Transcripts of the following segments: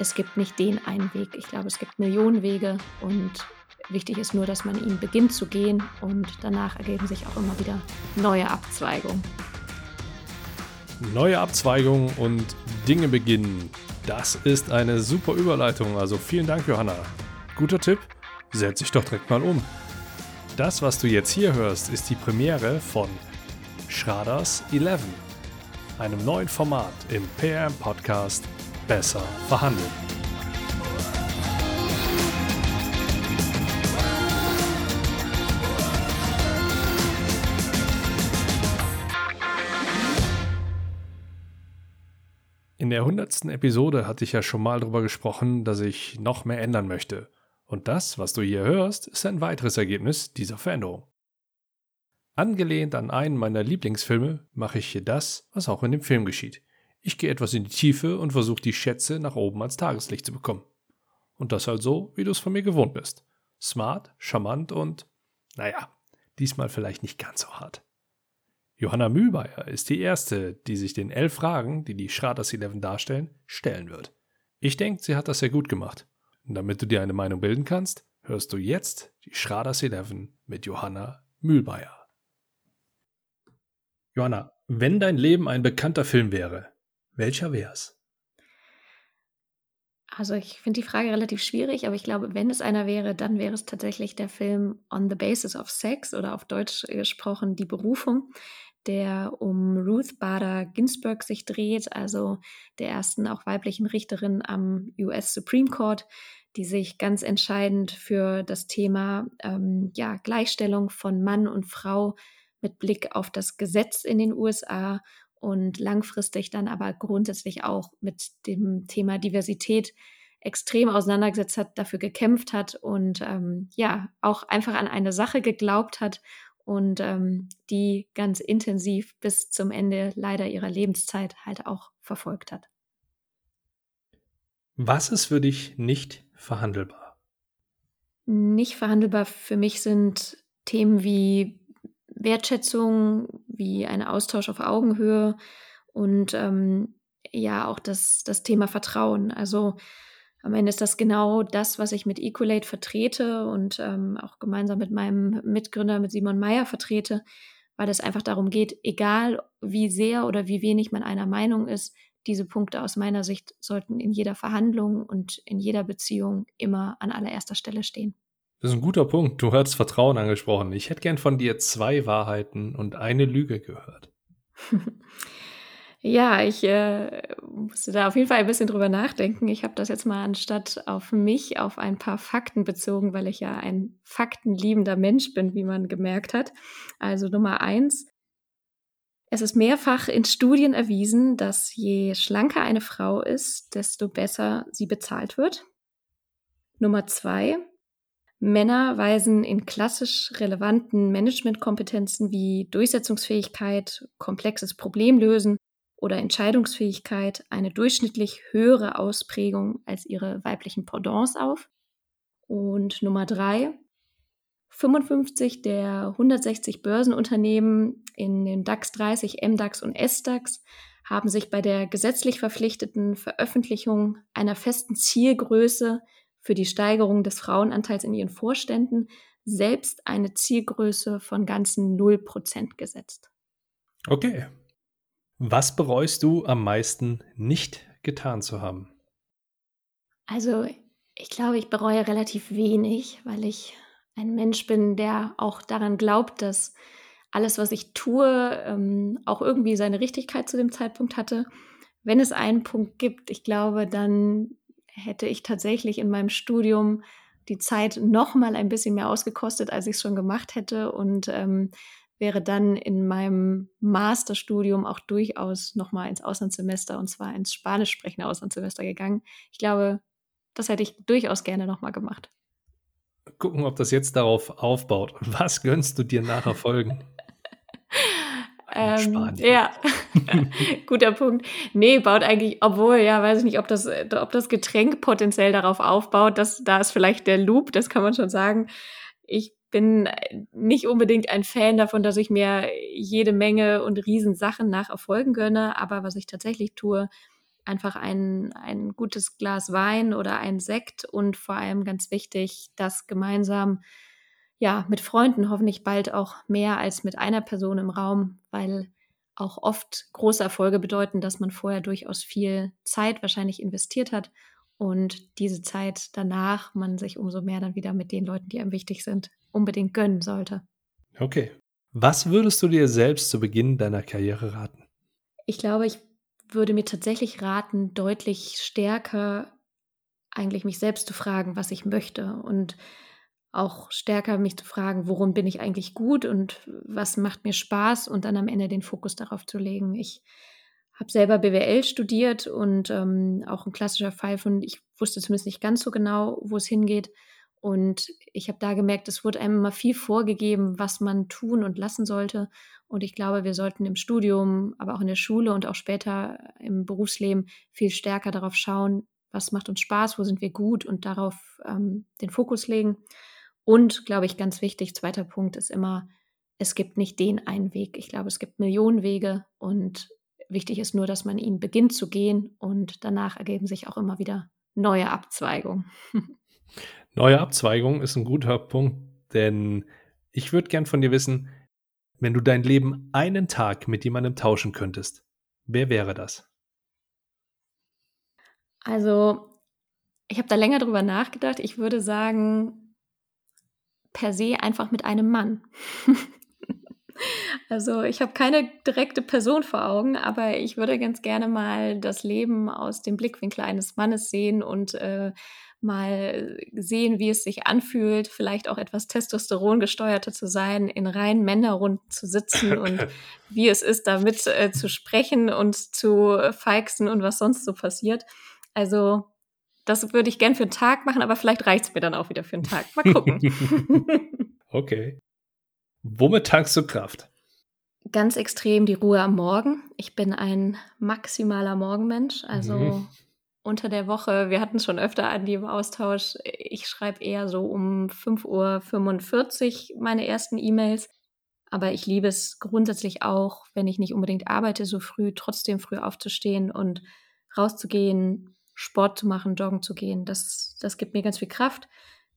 es gibt nicht den einen Weg. Ich glaube, es gibt Millionen Wege und wichtig ist nur, dass man ihn beginnt zu gehen und danach ergeben sich auch immer wieder neue Abzweigungen. Neue Abzweigungen und Dinge beginnen. Das ist eine super Überleitung. Also vielen Dank, Johanna. Guter Tipp. Setz dich doch direkt mal um. Das, was du jetzt hier hörst, ist die Premiere von Schraders 11, einem neuen Format im PM-Podcast Besser verhandeln. In der hundertsten Episode hatte ich ja schon mal darüber gesprochen, dass ich noch mehr ändern möchte. Und das, was du hier hörst, ist ein weiteres Ergebnis dieser Veränderung. Angelehnt an einen meiner Lieblingsfilme mache ich hier das, was auch in dem Film geschieht. Ich gehe etwas in die Tiefe und versuche die Schätze nach oben ans Tageslicht zu bekommen. Und das halt so, wie du es von mir gewohnt bist. Smart, charmant und, naja, diesmal vielleicht nicht ganz so hart. Johanna Mühlmeier ist die erste, die sich den elf Fragen, die die Schraders 11 darstellen, stellen wird. Ich denke, sie hat das sehr gut gemacht. Und damit du dir eine Meinung bilden kannst, hörst du jetzt die Schraders 11 mit Johanna Mühlmeier. Johanna, wenn dein Leben ein bekannter Film wäre, welcher wär's? Also ich finde die Frage relativ schwierig, aber ich glaube, wenn es einer wäre, dann wäre es tatsächlich der Film On the Basis of Sex oder auf Deutsch gesprochen Die Berufung der um Ruth Bader Ginsburg sich dreht, also der ersten auch weiblichen Richterin am US Supreme Court, die sich ganz entscheidend für das Thema ähm, ja, Gleichstellung von Mann und Frau mit Blick auf das Gesetz in den USA und langfristig dann aber grundsätzlich auch mit dem Thema Diversität extrem auseinandergesetzt hat, dafür gekämpft hat und ähm, ja auch einfach an eine Sache geglaubt hat und ähm, die ganz intensiv bis zum Ende leider ihrer Lebenszeit halt auch verfolgt hat. Was ist für dich nicht verhandelbar? Nicht verhandelbar für mich sind Themen wie Wertschätzung, wie ein Austausch auf Augenhöhe und ähm, ja auch das, das Thema Vertrauen. Also am Ende ist das genau das, was ich mit Ecolate vertrete und ähm, auch gemeinsam mit meinem Mitgründer, mit Simon Meyer vertrete, weil es einfach darum geht, egal wie sehr oder wie wenig man einer Meinung ist, diese Punkte aus meiner Sicht sollten in jeder Verhandlung und in jeder Beziehung immer an allererster Stelle stehen. Das ist ein guter Punkt. Du hast Vertrauen angesprochen. Ich hätte gern von dir zwei Wahrheiten und eine Lüge gehört. Ja, ich äh, musste da auf jeden Fall ein bisschen drüber nachdenken. Ich habe das jetzt mal anstatt auf mich auf ein paar Fakten bezogen, weil ich ja ein faktenliebender Mensch bin, wie man gemerkt hat. Also Nummer eins. Es ist mehrfach in Studien erwiesen, dass je schlanker eine Frau ist, desto besser sie bezahlt wird. Nummer zwei. Männer weisen in klassisch relevanten Managementkompetenzen wie Durchsetzungsfähigkeit, komplexes Problemlösen oder Entscheidungsfähigkeit eine durchschnittlich höhere Ausprägung als ihre weiblichen Pendants auf. Und Nummer drei, 55 der 160 Börsenunternehmen in den DAX 30, MDAX und SDAX haben sich bei der gesetzlich verpflichteten Veröffentlichung einer festen Zielgröße für die Steigerung des Frauenanteils in ihren Vorständen selbst eine Zielgröße von ganzen 0% gesetzt. Okay, was bereust du am meisten nicht getan zu haben? Also, ich glaube, ich bereue relativ wenig, weil ich ein Mensch bin, der auch daran glaubt, dass alles, was ich tue, ähm, auch irgendwie seine Richtigkeit zu dem Zeitpunkt hatte. Wenn es einen Punkt gibt, ich glaube, dann hätte ich tatsächlich in meinem Studium die Zeit noch mal ein bisschen mehr ausgekostet, als ich es schon gemacht hätte und ähm, wäre dann in meinem Masterstudium auch durchaus nochmal ins Auslandssemester und zwar ins spanisch sprechende Auslandssemester gegangen. Ich glaube, das hätte ich durchaus gerne nochmal gemacht. Gucken, ob das jetzt darauf aufbaut. Was gönnst du dir nach Erfolgen? ähm, ja, guter Punkt. Nee, baut eigentlich, obwohl, ja, weiß ich nicht, ob das, ob das Getränk potenziell darauf aufbaut. Das, da ist vielleicht der Loop, das kann man schon sagen. Ich bin nicht unbedingt ein Fan davon, dass ich mir jede Menge und Riesensachen nach Erfolgen gönne, aber was ich tatsächlich tue, einfach ein, ein gutes Glas Wein oder ein Sekt und vor allem ganz wichtig, das gemeinsam ja mit Freunden hoffentlich bald auch mehr als mit einer Person im Raum, weil auch oft große Erfolge bedeuten, dass man vorher durchaus viel Zeit wahrscheinlich investiert hat und diese Zeit danach man sich umso mehr dann wieder mit den Leuten, die einem wichtig sind, unbedingt gönnen sollte. Okay. Was würdest du dir selbst zu Beginn deiner Karriere raten? Ich glaube, ich würde mir tatsächlich raten, deutlich stärker eigentlich mich selbst zu fragen, was ich möchte und auch stärker mich zu fragen, worum bin ich eigentlich gut und was macht mir Spaß und dann am Ende den Fokus darauf zu legen. Ich habe selber BWL studiert und ähm, auch ein klassischer Fall von, ich wusste zumindest nicht ganz so genau, wo es hingeht. Und ich habe da gemerkt, es wurde einem immer viel vorgegeben, was man tun und lassen sollte. Und ich glaube, wir sollten im Studium, aber auch in der Schule und auch später im Berufsleben viel stärker darauf schauen, was macht uns Spaß, wo sind wir gut und darauf ähm, den Fokus legen. Und, glaube ich, ganz wichtig, zweiter Punkt ist immer, es gibt nicht den einen Weg. Ich glaube, es gibt Millionen Wege und wichtig ist nur, dass man ihn beginnt zu gehen und danach ergeben sich auch immer wieder neue Abzweigungen. Neue Abzweigung ist ein guter Punkt, denn ich würde gern von dir wissen, wenn du dein Leben einen Tag mit jemandem tauschen könntest, wer wäre das? Also, ich habe da länger drüber nachgedacht. Ich würde sagen, per se einfach mit einem Mann. also, ich habe keine direkte Person vor Augen, aber ich würde ganz gerne mal das Leben aus dem Blickwinkel eines Mannes sehen und äh, mal sehen, wie es sich anfühlt, vielleicht auch etwas Testosteron gesteuerter zu sein, in reinen Männerrunden zu sitzen und wie es ist, damit äh, zu sprechen und zu feixen und was sonst so passiert. Also das würde ich gern für einen Tag machen, aber vielleicht reicht es mir dann auch wieder für einen Tag. Mal gucken. okay. Womit tankst du Kraft? Ganz extrem die Ruhe am Morgen. Ich bin ein maximaler Morgenmensch. Also mhm unter der Woche, wir hatten es schon öfter an dem Austausch, ich schreibe eher so um 5.45 Uhr meine ersten E-Mails. Aber ich liebe es grundsätzlich auch, wenn ich nicht unbedingt arbeite, so früh, trotzdem früh aufzustehen und rauszugehen, Sport zu machen, joggen zu gehen. Das, das gibt mir ganz viel Kraft.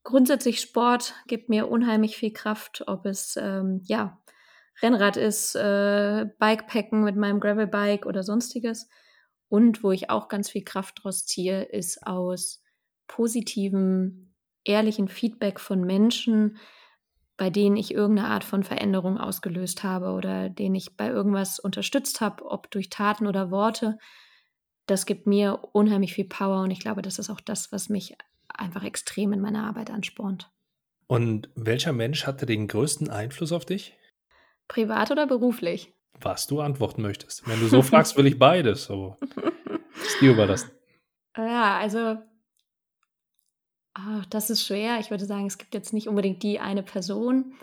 Grundsätzlich Sport gibt mir unheimlich viel Kraft, ob es ähm, ja Rennrad ist, äh, Bikepacken mit meinem Gravelbike oder sonstiges. Und wo ich auch ganz viel Kraft draus ziehe, ist aus positivem, ehrlichen Feedback von Menschen, bei denen ich irgendeine Art von Veränderung ausgelöst habe oder denen ich bei irgendwas unterstützt habe, ob durch Taten oder Worte. Das gibt mir unheimlich viel Power und ich glaube, das ist auch das, was mich einfach extrem in meiner Arbeit anspornt. Und welcher Mensch hatte den größten Einfluss auf dich? Privat oder beruflich? was du antworten möchtest. Wenn du so fragst, will ich beides, aber ist dir überlassen. Ja, also ach, das ist schwer. Ich würde sagen, es gibt jetzt nicht unbedingt die eine Person.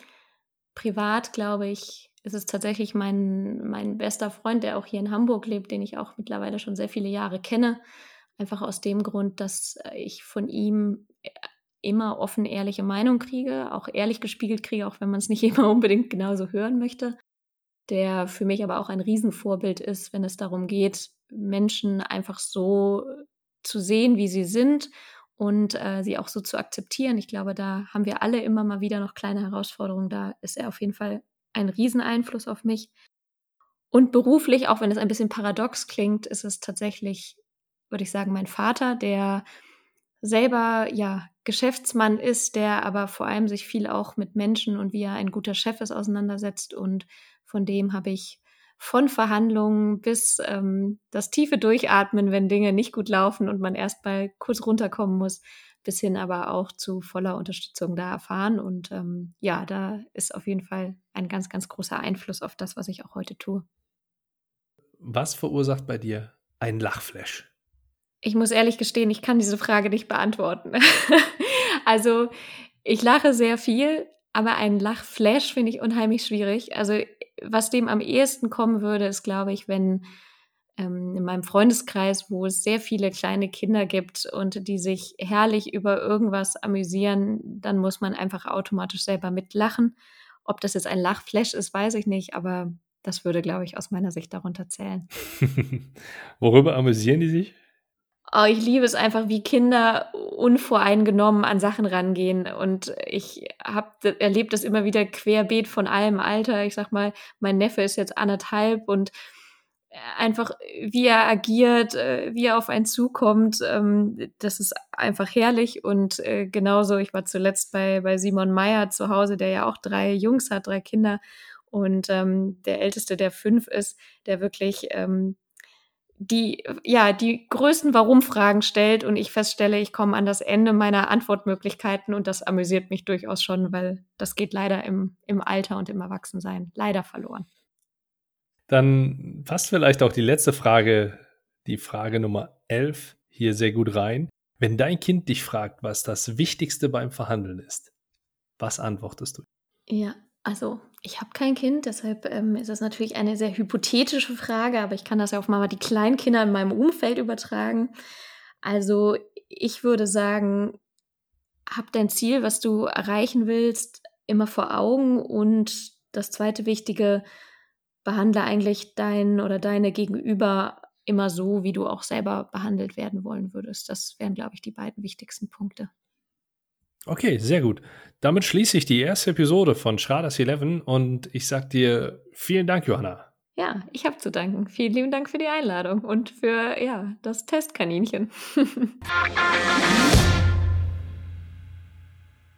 Privat, glaube ich, ist es tatsächlich mein, mein bester Freund, der auch hier in Hamburg lebt, den ich auch mittlerweile schon sehr viele Jahre kenne. Einfach aus dem Grund, dass ich von ihm immer offen ehrliche Meinung kriege, auch ehrlich gespiegelt kriege, auch wenn man es nicht immer unbedingt genauso hören möchte der für mich aber auch ein Riesenvorbild ist, wenn es darum geht, Menschen einfach so zu sehen, wie sie sind und äh, sie auch so zu akzeptieren. Ich glaube, da haben wir alle immer mal wieder noch kleine Herausforderungen. Da ist er auf jeden Fall ein Rieseneinfluss auf mich. Und beruflich, auch wenn es ein bisschen paradox klingt, ist es tatsächlich, würde ich sagen, mein Vater, der selber ja Geschäftsmann ist, der aber vor allem sich viel auch mit Menschen und wie er ein guter Chef ist auseinandersetzt und von dem habe ich von Verhandlungen bis ähm, das tiefe Durchatmen, wenn Dinge nicht gut laufen und man erst mal kurz runterkommen muss, bis hin aber auch zu voller Unterstützung da erfahren. Und ähm, ja, da ist auf jeden Fall ein ganz, ganz großer Einfluss auf das, was ich auch heute tue. Was verursacht bei dir ein Lachflash? Ich muss ehrlich gestehen, ich kann diese Frage nicht beantworten. also ich lache sehr viel, aber ein Lachflash finde ich unheimlich schwierig. Also was dem am ehesten kommen würde, ist, glaube ich, wenn ähm, in meinem Freundeskreis, wo es sehr viele kleine Kinder gibt und die sich herrlich über irgendwas amüsieren, dann muss man einfach automatisch selber mitlachen. Ob das jetzt ein Lachflash ist, weiß ich nicht, aber Das würde, glaube ich, aus meiner Sicht darunter zählen. Worüber amüsieren die sich? Oh, ich liebe es einfach, wie Kinder unvoreingenommen an Sachen rangehen. Und ich habe erlebt das immer wieder querbeet von allem Alter. Ich sag mal, mein Neffe ist jetzt anderthalb und einfach, wie er agiert, äh, wie er auf einen zukommt, ähm, das ist einfach herrlich. Und äh, genauso, ich war zuletzt bei, bei Simon Meyer zu Hause, der ja auch drei Jungs hat, drei Kinder. Und ähm, der Älteste, der fünf ist, der wirklich ähm, die, ja, die größten Warum-Fragen stellt und ich feststelle, ich komme an das Ende meiner Antwortmöglichkeiten und das amüsiert mich durchaus schon, weil das geht leider im, im Alter und im Erwachsensein leider verloren. Dann passt vielleicht auch die letzte Frage, die Frage Nummer 11, hier sehr gut rein. Wenn dein Kind dich fragt, was das Wichtigste beim Verhandeln ist, was antwortest du? Ja, also ich habe kein Kind, deshalb ähm, ist das natürlich eine sehr hypothetische Frage, aber ich kann das ja auf mal die Kleinkinder in meinem Umfeld übertragen. Also ich würde sagen, hab dein Ziel, was du erreichen willst, immer vor Augen und das zweite Wichtige, behandle eigentlich dein oder deine Gegenüber immer so, wie du auch selber behandelt werden wollen würdest. Das wären, glaube ich, die beiden wichtigsten Punkte. Okay, sehr gut. Damit schließe ich die erste Episode von Schraders 11 und ich sage dir vielen Dank, Johanna. Ja, ich habe zu danken. Vielen lieben Dank für die Einladung und für ja, das Testkaninchen.